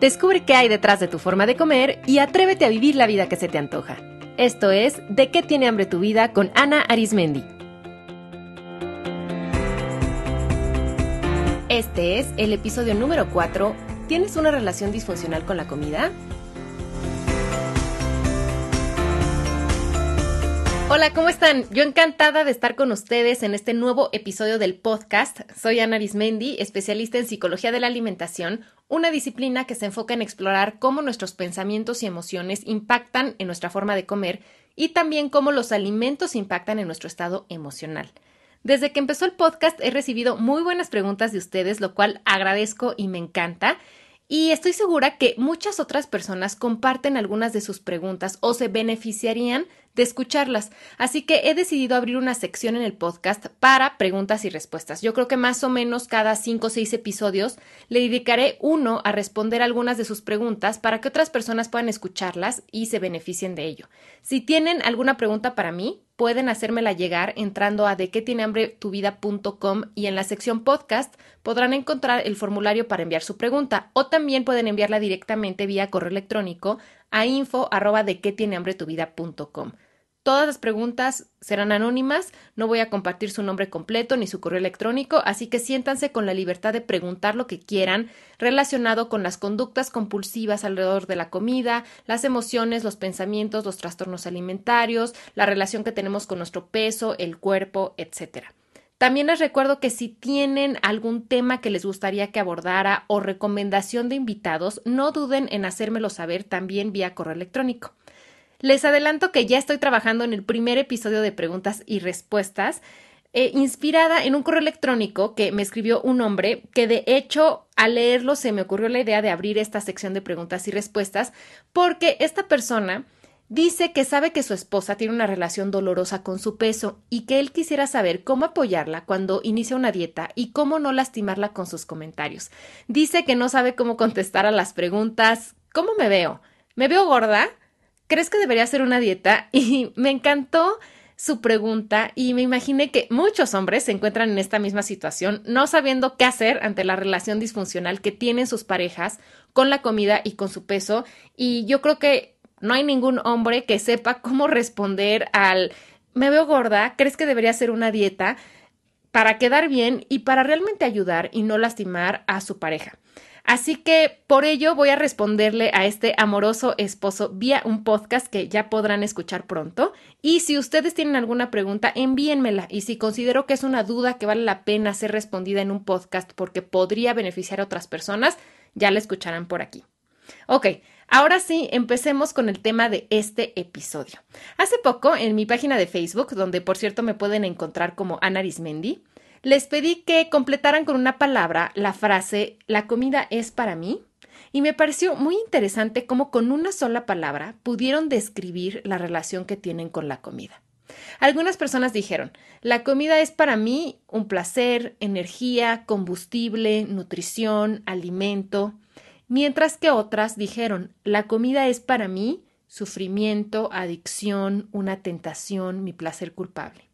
Descubre qué hay detrás de tu forma de comer y atrévete a vivir la vida que se te antoja. Esto es De qué tiene hambre tu vida con Ana Arismendi. Este es el episodio número 4. ¿Tienes una relación disfuncional con la comida? Hola, ¿cómo están? Yo encantada de estar con ustedes en este nuevo episodio del podcast. Soy Ana Arismendi, especialista en psicología de la alimentación, una disciplina que se enfoca en explorar cómo nuestros pensamientos y emociones impactan en nuestra forma de comer y también cómo los alimentos impactan en nuestro estado emocional. Desde que empezó el podcast he recibido muy buenas preguntas de ustedes, lo cual agradezco y me encanta. Y estoy segura que muchas otras personas comparten algunas de sus preguntas o se beneficiarían de escucharlas. Así que he decidido abrir una sección en el podcast para preguntas y respuestas. Yo creo que más o menos cada cinco o seis episodios le dedicaré uno a responder algunas de sus preguntas para que otras personas puedan escucharlas y se beneficien de ello. Si tienen alguna pregunta para mí, pueden hacérmela llegar entrando a de tiene hambre tu y en la sección podcast podrán encontrar el formulario para enviar su pregunta o también pueden enviarla directamente vía correo electrónico a info arroba de qué tiene hambre tu vida.com. Todas las preguntas serán anónimas, no voy a compartir su nombre completo ni su correo electrónico, así que siéntanse con la libertad de preguntar lo que quieran relacionado con las conductas compulsivas alrededor de la comida, las emociones, los pensamientos, los trastornos alimentarios, la relación que tenemos con nuestro peso, el cuerpo, etc. También les recuerdo que si tienen algún tema que les gustaría que abordara o recomendación de invitados, no duden en hacérmelo saber también vía correo electrónico. Les adelanto que ya estoy trabajando en el primer episodio de preguntas y respuestas, eh, inspirada en un correo electrónico que me escribió un hombre que de hecho al leerlo se me ocurrió la idea de abrir esta sección de preguntas y respuestas porque esta persona dice que sabe que su esposa tiene una relación dolorosa con su peso y que él quisiera saber cómo apoyarla cuando inicia una dieta y cómo no lastimarla con sus comentarios. Dice que no sabe cómo contestar a las preguntas ¿Cómo me veo? ¿Me veo gorda? ¿crees que debería hacer una dieta? Y me encantó su pregunta y me imaginé que muchos hombres se encuentran en esta misma situación, no sabiendo qué hacer ante la relación disfuncional que tienen sus parejas con la comida y con su peso. Y yo creo que no hay ningún hombre que sepa cómo responder al me veo gorda, ¿crees que debería hacer una dieta? para quedar bien y para realmente ayudar y no lastimar a su pareja. Así que por ello voy a responderle a este amoroso esposo vía un podcast que ya podrán escuchar pronto. Y si ustedes tienen alguna pregunta, envíenmela. Y si considero que es una duda que vale la pena ser respondida en un podcast porque podría beneficiar a otras personas, ya la escucharán por aquí. Ok, ahora sí, empecemos con el tema de este episodio. Hace poco, en mi página de Facebook, donde por cierto me pueden encontrar como Ana Arismendi, les pedí que completaran con una palabra la frase La comida es para mí y me pareció muy interesante cómo con una sola palabra pudieron describir la relación que tienen con la comida. Algunas personas dijeron, la comida es para mí un placer, energía, combustible, nutrición, alimento, mientras que otras dijeron, la comida es para mí sufrimiento, adicción, una tentación, mi placer culpable.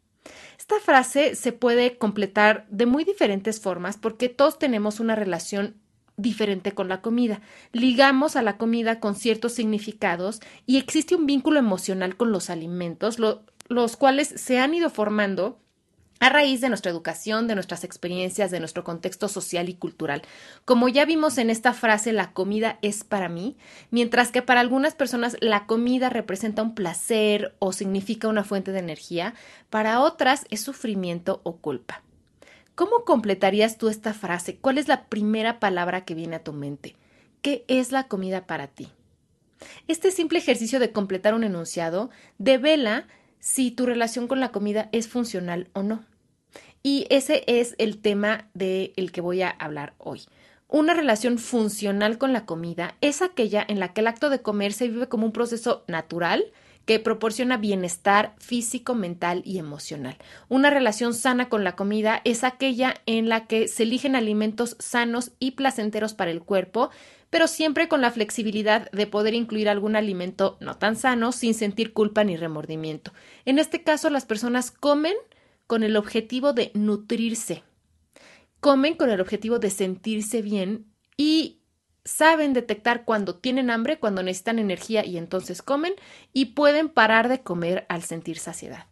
Esta frase se puede completar de muy diferentes formas porque todos tenemos una relación diferente con la comida. Ligamos a la comida con ciertos significados y existe un vínculo emocional con los alimentos, los cuales se han ido formando a raíz de nuestra educación, de nuestras experiencias, de nuestro contexto social y cultural. Como ya vimos en esta frase, la comida es para mí, mientras que para algunas personas la comida representa un placer o significa una fuente de energía, para otras es sufrimiento o culpa. ¿Cómo completarías tú esta frase? ¿Cuál es la primera palabra que viene a tu mente? ¿Qué es la comida para ti? Este simple ejercicio de completar un enunciado devela si tu relación con la comida es funcional o no. Y ese es el tema del que voy a hablar hoy. Una relación funcional con la comida es aquella en la que el acto de comer se vive como un proceso natural que proporciona bienestar físico, mental y emocional. Una relación sana con la comida es aquella en la que se eligen alimentos sanos y placenteros para el cuerpo, pero siempre con la flexibilidad de poder incluir algún alimento no tan sano sin sentir culpa ni remordimiento. En este caso, las personas comen con el objetivo de nutrirse, comen con el objetivo de sentirse bien y saben detectar cuando tienen hambre, cuando necesitan energía y entonces comen y pueden parar de comer al sentir saciedad.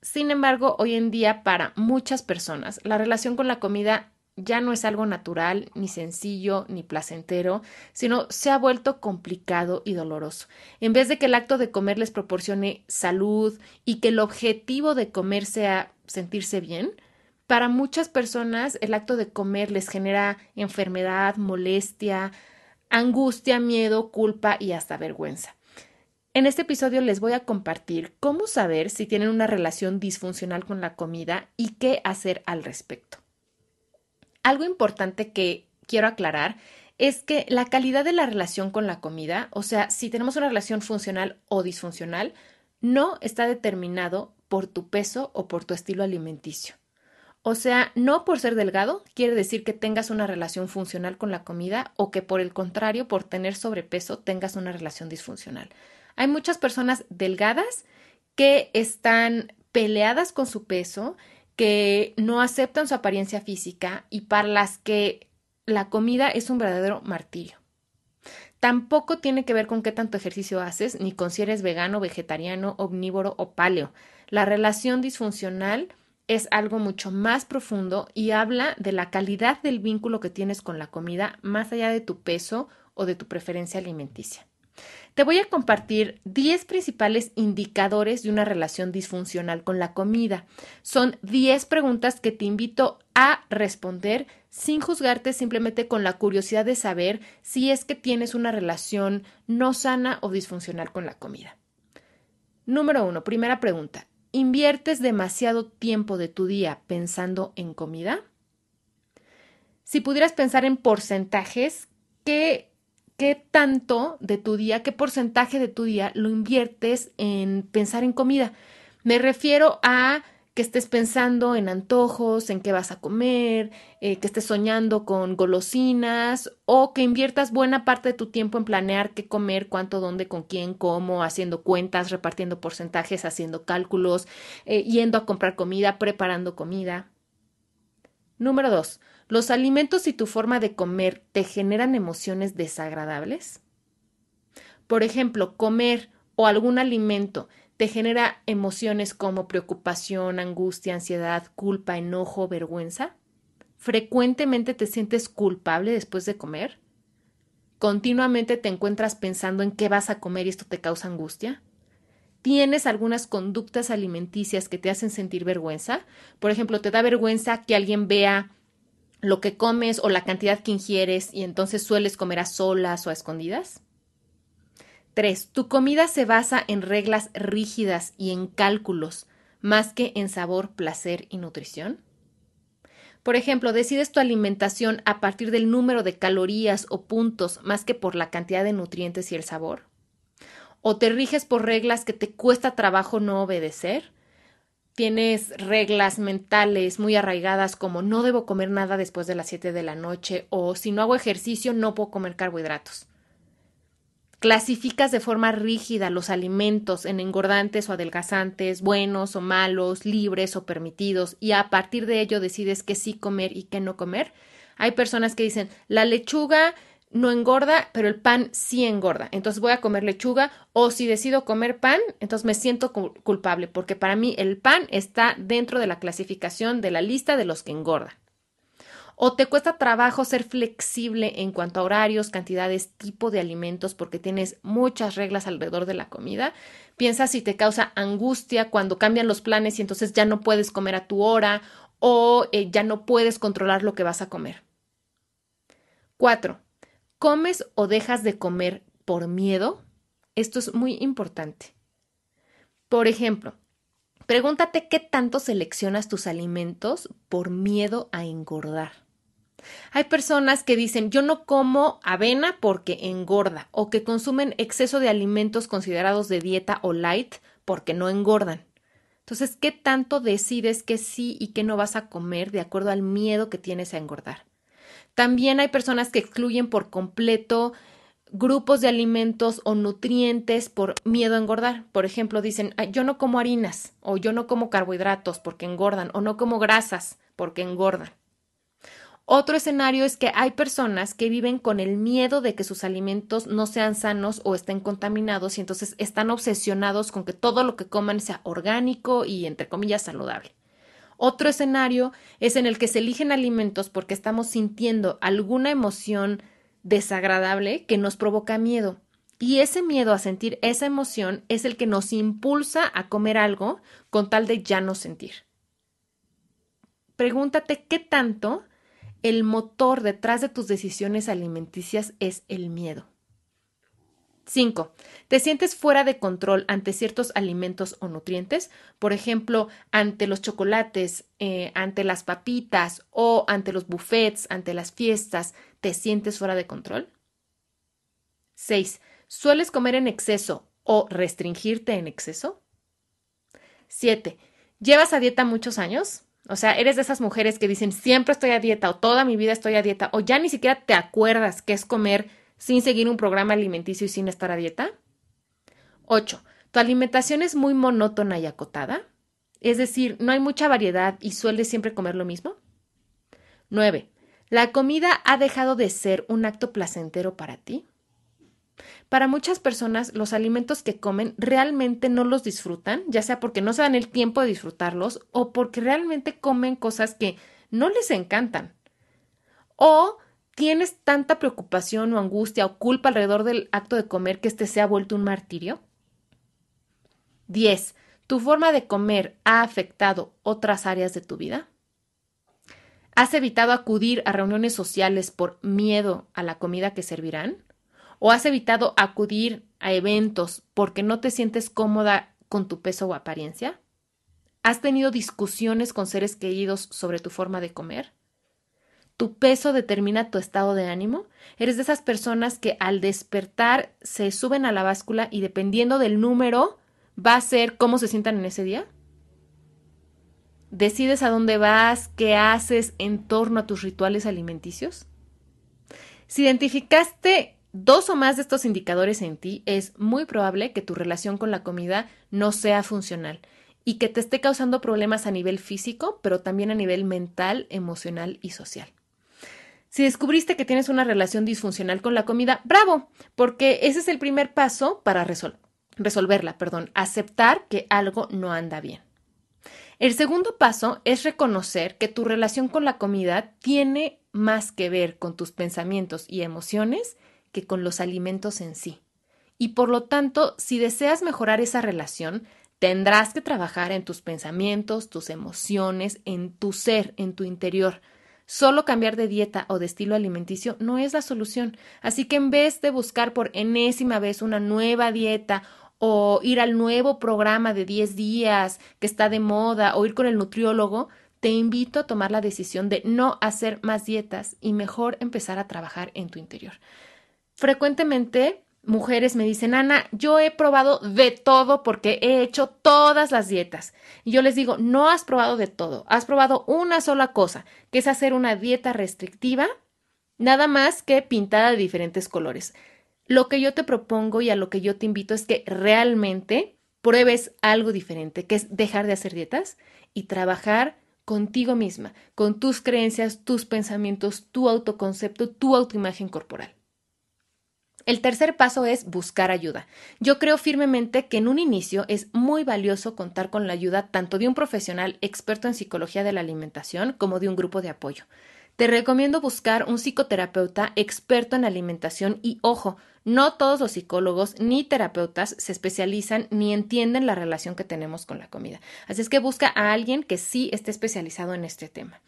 Sin embargo, hoy en día para muchas personas la relación con la comida ya no es algo natural, ni sencillo, ni placentero, sino se ha vuelto complicado y doloroso. En vez de que el acto de comer les proporcione salud y que el objetivo de comer sea sentirse bien, para muchas personas el acto de comer les genera enfermedad, molestia, angustia, miedo, culpa y hasta vergüenza. En este episodio les voy a compartir cómo saber si tienen una relación disfuncional con la comida y qué hacer al respecto. Algo importante que quiero aclarar es que la calidad de la relación con la comida, o sea, si tenemos una relación funcional o disfuncional, no está determinado por tu peso o por tu estilo alimenticio. O sea, no por ser delgado quiere decir que tengas una relación funcional con la comida o que por el contrario, por tener sobrepeso, tengas una relación disfuncional. Hay muchas personas delgadas que están peleadas con su peso, que no aceptan su apariencia física y para las que la comida es un verdadero martirio. Tampoco tiene que ver con qué tanto ejercicio haces, ni con si eres vegano, vegetariano, omnívoro o paleo. La relación disfuncional es algo mucho más profundo y habla de la calidad del vínculo que tienes con la comida más allá de tu peso o de tu preferencia alimenticia. Te voy a compartir 10 principales indicadores de una relación disfuncional con la comida. Son 10 preguntas que te invito a responder sin juzgarte, simplemente con la curiosidad de saber si es que tienes una relación no sana o disfuncional con la comida. Número 1. Primera pregunta. ¿Inviertes demasiado tiempo de tu día pensando en comida? Si pudieras pensar en porcentajes, ¿qué, ¿qué tanto de tu día, qué porcentaje de tu día lo inviertes en pensar en comida? Me refiero a que estés pensando en antojos, en qué vas a comer, eh, que estés soñando con golosinas o que inviertas buena parte de tu tiempo en planear qué comer, cuánto, dónde, con quién, cómo, haciendo cuentas, repartiendo porcentajes, haciendo cálculos, eh, yendo a comprar comida, preparando comida. Número dos, ¿los alimentos y tu forma de comer te generan emociones desagradables? Por ejemplo, comer o algún alimento te genera emociones como preocupación, angustia, ansiedad, culpa, enojo, vergüenza? ¿Frecuentemente te sientes culpable después de comer? ¿Continuamente te encuentras pensando en qué vas a comer y esto te causa angustia? ¿Tienes algunas conductas alimenticias que te hacen sentir vergüenza? Por ejemplo, ¿te da vergüenza que alguien vea lo que comes o la cantidad que ingieres y entonces sueles comer a solas o a escondidas? 3. Tu comida se basa en reglas rígidas y en cálculos, más que en sabor, placer y nutrición. Por ejemplo, decides tu alimentación a partir del número de calorías o puntos más que por la cantidad de nutrientes y el sabor. O te riges por reglas que te cuesta trabajo no obedecer. Tienes reglas mentales muy arraigadas como no debo comer nada después de las 7 de la noche o si no hago ejercicio no puedo comer carbohidratos. Clasificas de forma rígida los alimentos en engordantes o adelgazantes, buenos o malos, libres o permitidos, y a partir de ello decides qué sí comer y qué no comer. Hay personas que dicen, la lechuga no engorda, pero el pan sí engorda. Entonces voy a comer lechuga o si decido comer pan, entonces me siento culpable porque para mí el pan está dentro de la clasificación de la lista de los que engordan o te cuesta trabajo ser flexible en cuanto a horarios, cantidades, tipo de alimentos porque tienes muchas reglas alrededor de la comida. Piensa si te causa angustia cuando cambian los planes y entonces ya no puedes comer a tu hora o eh, ya no puedes controlar lo que vas a comer. 4. ¿Comes o dejas de comer por miedo? Esto es muy importante. Por ejemplo, pregúntate qué tanto seleccionas tus alimentos por miedo a engordar. Hay personas que dicen yo no como avena porque engorda o que consumen exceso de alimentos considerados de dieta o light porque no engordan. Entonces, ¿qué tanto decides que sí y que no vas a comer de acuerdo al miedo que tienes a engordar? También hay personas que excluyen por completo grupos de alimentos o nutrientes por miedo a engordar. Por ejemplo, dicen, yo no como harinas o yo no como carbohidratos porque engordan o no como grasas porque engordan Otro escenario es que hay personas que viven con el miedo de que sus alimentos no sean sanos o estén contaminados y entonces están obsesionados con que todo lo que coman sea orgánico y entre comillas saludable. Otro escenario es en el que se eligen alimentos porque estamos sintiendo alguna emoción desagradable que nos provoca miedo. Y ese miedo a sentir esa emoción es el que nos impulsa a comer algo con tal de ya no sentir. Pregúntate qué tanto el motor detrás de tus decisiones alimenticias es el miedo. 5. ¿Te sientes fuera de control ante ciertos alimentos o nutrientes? Por ejemplo, ante los chocolates, eh, ante las papitas o ante los buffets, ante las fiestas, ¿te sientes fuera de control? 6. ¿Sueles comer en exceso o restringirte en exceso? 7. ¿Llevas a dieta muchos años? O sea, eres de esas mujeres que dicen siempre estoy a dieta o toda mi vida estoy a dieta o ya ni siquiera te acuerdas qué es comer sin seguir un programa alimenticio y sin estar a dieta. 8. ¿Tu alimentación es muy monótona y acotada? Es decir, no hay mucha variedad y sueles siempre comer lo mismo. 9. ¿La comida ha dejado de ser un acto placentero para ti? Para muchas personas, los alimentos que comen realmente no los disfrutan, ya sea porque no se dan el tiempo de disfrutarlos o porque realmente comen cosas que no les encantan. O tienes tanta preocupación o angustia o culpa alrededor del acto de comer que este se ha vuelto un martirio. 10. ¿Tu forma de comer ha afectado otras áreas de tu vida? ¿Has evitado acudir a reuniones sociales por miedo a la comida que servirán? O has evitado acudir a eventos porque no te sientes cómoda con tu peso o apariencia? ¿Has tenido discusiones con seres queridos sobre tu forma de comer? ¿Tu peso determina tu estado de ánimo? ¿Eres de esas personas que al despertar se suben a la báscula y dependiendo del número va a ser cómo se sientan en ese día? ¿Decides a dónde vas? ¿Qué haces en torno a tus rituales alimenticios? Si identificaste dos o más de estos indicadores en ti, es muy probable que tu relación con la comida no sea funcional y que te esté causando problemas a nivel físico, pero también a nivel mental, emocional y social. Si descubriste que tienes una relación disfuncional con la comida, bravo, porque ese es el primer paso para resolverla, perdón, aceptar que algo no anda bien. El segundo paso es reconocer que tu relación con la comida tiene más que ver con tus pensamientos y emociones que con los alimentos en sí. Y por lo tanto, si deseas mejorar esa relación, tendrás que trabajar en tus pensamientos, tus emociones, en tu ser, en tu interior. Solo cambiar de dieta o de estilo alimenticio no es la solución. Así que en vez de buscar por enésima vez una nueva dieta o ir al nuevo programa de 10 días que está de moda o ir con el nutriólogo, te invito a tomar la decisión de no hacer más dietas y mejor empezar a trabajar en tu interior. Frecuentemente mujeres me dicen, Ana, yo he probado de todo porque he hecho todas las dietas. Y yo les digo, no has probado de todo, has probado una sola cosa, que es hacer una dieta restrictiva, nada más que pintada de diferentes colores. Lo que yo te propongo y a lo que yo te invito es que realmente pruebes algo diferente, que es dejar de hacer dietas y trabajar contigo misma, con tus creencias, tus pensamientos, tu autoconcepto, tu autoimagen corporal. El tercer paso es buscar ayuda. Yo creo firmemente que en un inicio es muy valioso contar con la ayuda tanto de un profesional experto en psicología de la alimentación como de un grupo de apoyo. Te recomiendo buscar un psicoterapeuta experto en alimentación y ojo, no todos los psicólogos ni terapeutas se especializan ni entienden la relación que tenemos con la comida. Así es que busca a alguien que sí esté especializado en este tema.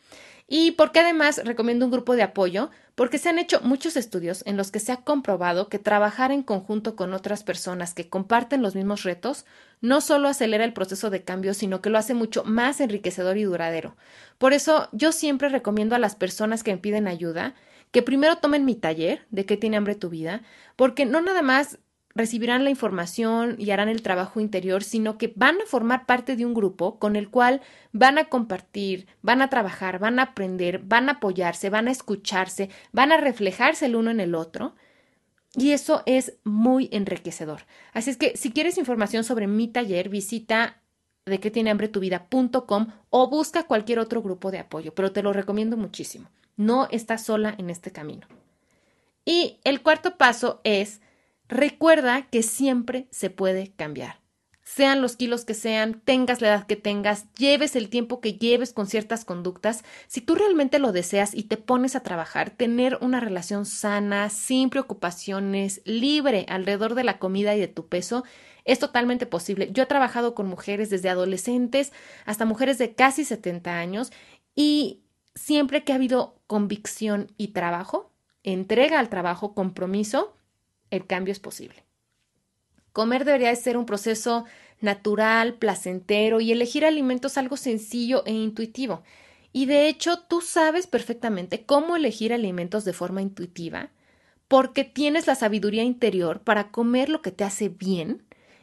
Y porque además recomiendo un grupo de apoyo, porque se han hecho muchos estudios en los que se ha comprobado que trabajar en conjunto con otras personas que comparten los mismos retos no solo acelera el proceso de cambio, sino que lo hace mucho más enriquecedor y duradero. Por eso yo siempre recomiendo a las personas que me piden ayuda que primero tomen mi taller de qué tiene hambre tu vida, porque no nada más recibirán la información y harán el trabajo interior, sino que van a formar parte de un grupo con el cual van a compartir, van a trabajar, van a aprender, van a apoyarse, van a escucharse, van a reflejarse el uno en el otro. Y eso es muy enriquecedor. Así es que si quieres información sobre mi taller, visita de que tiene hambre tu vida.com o busca cualquier otro grupo de apoyo, pero te lo recomiendo muchísimo. No estás sola en este camino. Y el cuarto paso es, recuerda que siempre se puede cambiar. Sean los kilos que sean, tengas la edad que tengas, lleves el tiempo que lleves con ciertas conductas, si tú realmente lo deseas y te pones a trabajar, tener una relación sana, sin preocupaciones, libre alrededor de la comida y de tu peso, es totalmente posible. Yo he trabajado con mujeres desde adolescentes hasta mujeres de casi 70 años y siempre que ha habido convicción y trabajo, entrega al trabajo, compromiso, el cambio es posible. Comer debería ser un proceso natural, placentero y elegir alimentos algo sencillo e intuitivo. Y de hecho, tú sabes perfectamente cómo elegir alimentos de forma intuitiva porque tienes la sabiduría interior para comer lo que te hace bien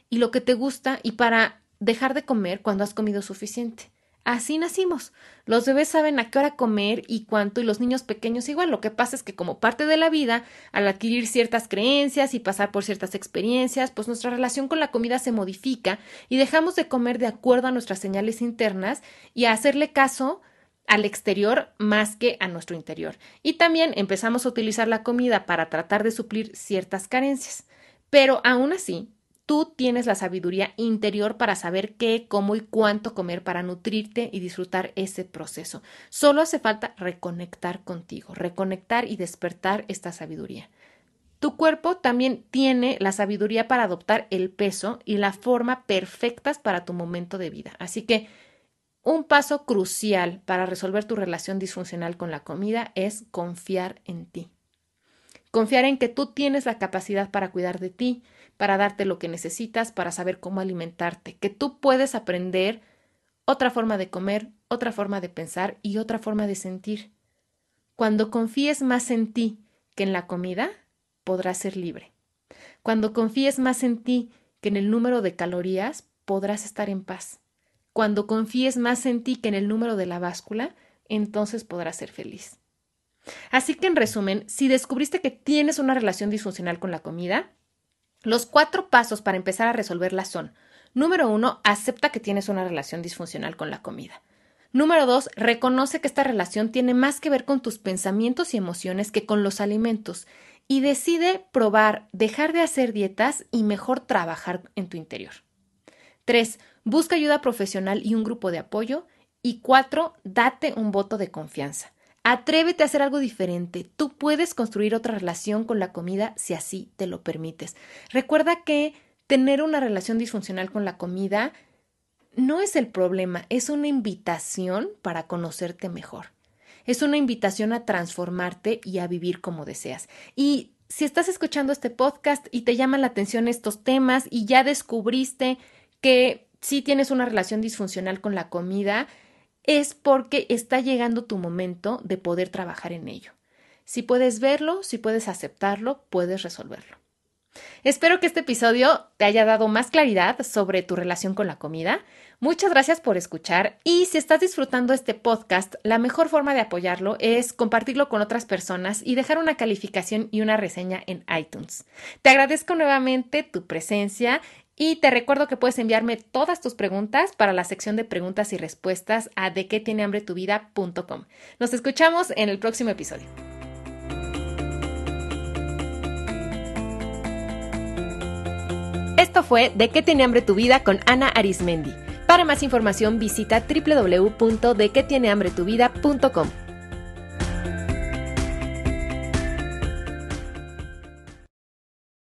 y lo que te gusta y para dejar de comer cuando has comido suficiente. Así nacimos. Los bebés saben a qué hora comer y cuánto, y los niños pequeños igual. Lo que pasa es que como parte de la vida, al adquirir ciertas creencias y pasar por ciertas experiencias, pues nuestra relación con la comida se modifica y dejamos de comer de acuerdo a nuestras señales internas y a hacerle caso al exterior más que a nuestro interior. Y también empezamos a utilizar la comida para tratar de suplir ciertas carencias. Pero aún así, Tú tienes la sabiduría interior para saber qué, cómo y cuánto comer para nutrirte y disfrutar ese proceso. Solo hace falta reconectar contigo, reconectar y despertar esta sabiduría. Tu cuerpo también tiene la sabiduría para adoptar el peso y la forma perfectas para tu momento de vida. Así que un paso crucial para resolver tu relación disfuncional con la comida es confiar en ti. Confiar en que tú tienes la capacidad para cuidar de ti, para darte lo que necesitas, para saber cómo alimentarte, que tú puedes aprender otra forma de comer, otra forma de pensar y otra forma de sentir. Cuando confíes más en ti que en la comida, podrás ser libre. Cuando confíes más en ti que en el número de calorías, podrás estar en paz. Cuando confíes más en ti que en el número de la báscula, entonces podrás ser feliz. Así que en resumen, si descubriste que tienes una relación disfuncional con la comida, los cuatro pasos para empezar a resolverla son, número uno, acepta que tienes una relación disfuncional con la comida. Número dos, reconoce que esta relación tiene más que ver con tus pensamientos y emociones que con los alimentos y decide probar, dejar de hacer dietas y mejor trabajar en tu interior. Tres, busca ayuda profesional y un grupo de apoyo. Y cuatro, date un voto de confianza. Atrévete a hacer algo diferente. Tú puedes construir otra relación con la comida si así te lo permites. Recuerda que tener una relación disfuncional con la comida no es el problema, es una invitación para conocerte mejor. Es una invitación a transformarte y a vivir como deseas. Y si estás escuchando este podcast y te llaman la atención estos temas y ya descubriste que sí tienes una relación disfuncional con la comida, es porque está llegando tu momento de poder trabajar en ello. Si puedes verlo, si puedes aceptarlo, puedes resolverlo. Espero que este episodio te haya dado más claridad sobre tu relación con la comida. Muchas gracias por escuchar y si estás disfrutando este podcast, la mejor forma de apoyarlo es compartirlo con otras personas y dejar una calificación y una reseña en iTunes. Te agradezco nuevamente tu presencia y te recuerdo que puedes enviarme todas tus preguntas para la sección de preguntas y respuestas a de qué tiene hambre tu vida.com. Nos escuchamos en el próximo episodio. Esto fue De qué tiene hambre tu vida con Ana Arismendi. Para más información visita www.dequetienehambretuvida.com.